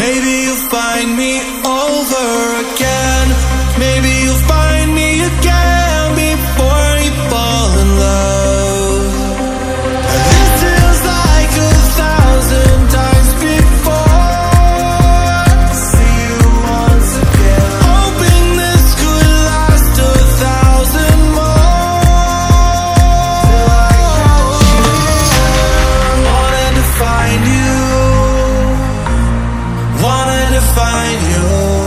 Maybe you'll find me over again. find you.